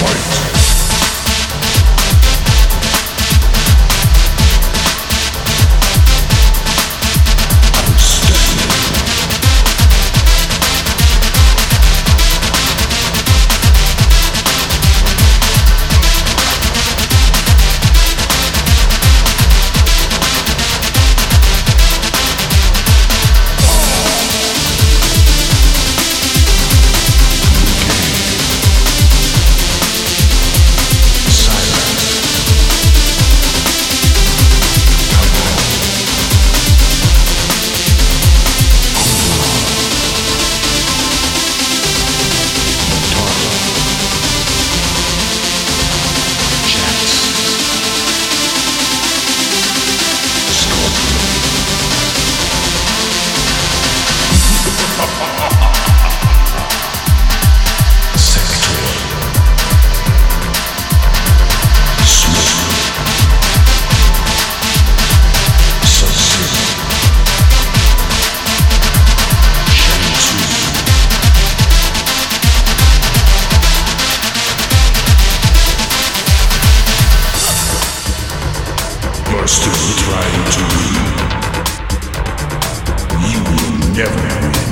fight. Still trying to you will never